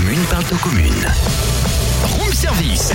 commune parle aux communes. Service.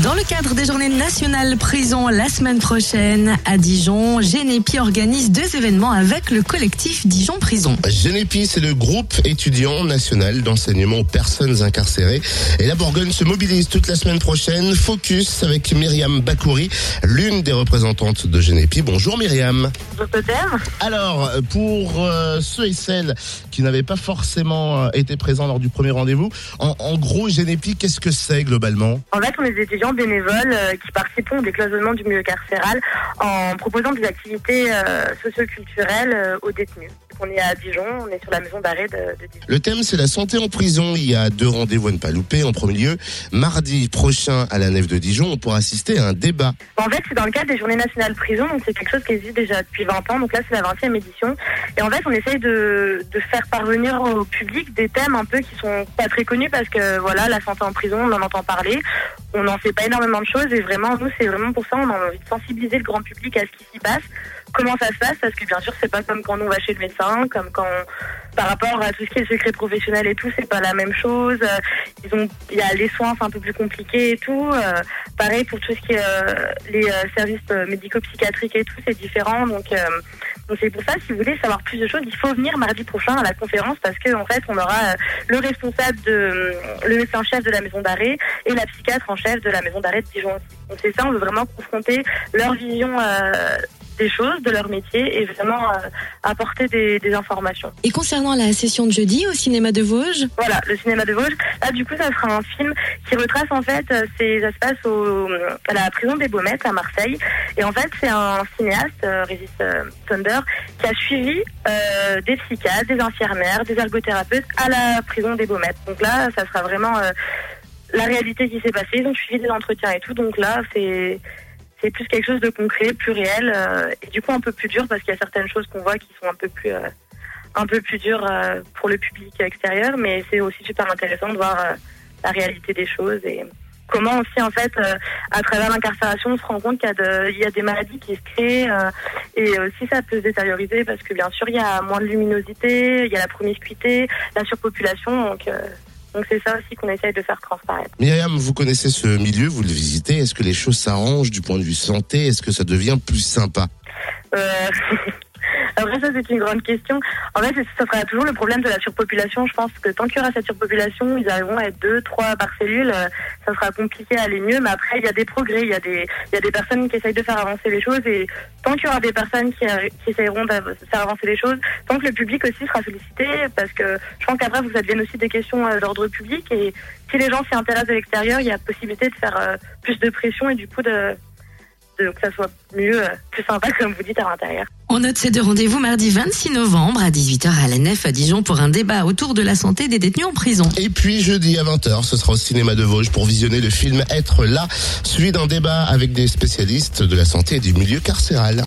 Dans le cadre des journées nationales prison la semaine prochaine à Dijon, Génépi organise deux événements avec le collectif Dijon Prison. Génépi, c'est le groupe étudiant national d'enseignement aux personnes incarcérées. Et la Bourgogne se mobilise toute la semaine prochaine. Focus avec Myriam Bakouri, l'une des représentantes de Génépi. Bonjour Myriam. Bonjour. Alors, pour euh, ceux et celles qui n'avaient pas forcément euh, été présents lors du premier rendez-vous, en, en gros, Génépi, qu'est-ce que c'est globalement? En fait, on est des étudiants bénévoles euh, qui participent au décloisonnement du milieu carcéral en proposant des activités euh, socioculturelles euh, aux détenus. On est à Dijon, on est sur la maison d'arrêt de, de Dijon. Le thème, c'est la santé en prison. Il y a deux rendez-vous à ne pas louper. En premier lieu, mardi prochain à la nef de Dijon, on pourra assister à un débat. En fait, c'est dans le cadre des Journées nationales prison, donc c'est quelque chose qui existe déjà depuis 20 ans. Donc là, c'est la 20e édition. Et en fait, on essaye de, de faire parvenir au public des thèmes un peu qui sont pas très connus parce que voilà, la santé en prison, on en entend parler. On n'en sait pas énormément de choses et vraiment, nous, c'est vraiment pour ça, on a envie de sensibiliser le grand public à ce qui s'y passe. Comment ça se passe? Parce que bien sûr, c'est pas comme quand on va chez le médecin, comme quand par rapport à tout ce qui est secret professionnel et tout, c'est pas la même chose. Euh, Ils ont, il y a les soins, c'est un peu plus compliqué et tout. Euh, pareil pour tout ce qui est euh, les euh, services euh, médico-psychiatriques et tout, c'est différent. Donc, euh, donc c'est pour ça, si vous voulez savoir plus de choses, il faut venir mardi prochain à la conférence parce que en fait, on aura euh, le responsable de le médecin chef de la maison d'arrêt et la psychiatre en chef de la maison d'arrêt de Dijon. Donc c'est ça, on veut vraiment confronter leur vision euh, des choses, de leur métier et vraiment euh, apporter des, des informations. Et concernant la session de jeudi au cinéma de Vosges, Voilà, le cinéma de Vosges. Là, du coup, ça sera un film qui retrace en fait, euh, c'est, ça se passe au, à la prison des Baumettes à Marseille. Et en fait, c'est un cinéaste, euh, Régis euh, Thunder, qui a suivi euh, des psychiatres, des infirmières, des ergothérapeutes à la prison des Baumettes. Donc là, ça sera vraiment euh, la réalité qui s'est passée. Ils ont suivi des entretiens et tout. Donc là, c'est c'est plus quelque chose de concret, plus réel, euh, et du coup un peu plus dur parce qu'il y a certaines choses qu'on voit qui sont un peu plus euh, un peu plus dures euh, pour le public extérieur, mais c'est aussi super intéressant de voir euh, la réalité des choses et comment aussi en fait euh, à travers l'incarcération on se rend compte qu'il y a, de, y a des maladies qui se créent euh, et aussi ça peut se détérioriser parce que bien sûr il y a moins de luminosité, il y a la promiscuité, la surpopulation donc donc c'est ça aussi qu'on essaye de faire transparaître. Myriam, vous connaissez ce milieu, vous le visitez. Est-ce que les choses s'arrangent du point de vue santé? Est-ce que ça devient plus sympa? Euh, Après, ça, c'est une grande question. En fait, ça sera toujours le problème de la surpopulation. Je pense que tant qu'il y aura cette surpopulation, ils arriveront à être deux, trois par cellule. euh, Ça sera compliqué à aller mieux. Mais après, il y a des progrès. Il y a des, il y a des personnes qui essayent de faire avancer les choses. Et tant qu'il y aura des personnes qui, qui essayeront de faire avancer les choses, tant que le public aussi sera sollicité, parce que je pense qu'après, vous deviennent aussi des questions euh, d'ordre public. Et si les gens s'y intéressent de l'extérieur, il y a possibilité de faire euh, plus de pression et du coup de, de que ça soit mieux, euh, plus sympa, comme vous dites, à l'intérieur. on note ces deux rendez-vous mardi 26 novembre à 18h à la nef à Dijon pour un débat autour de la santé des détenus en prison. Et puis jeudi à 20h, ce sera au cinéma de Vosges pour visionner le film Être là, suivi d'un débat avec des spécialistes de la santé et du milieu carcéral.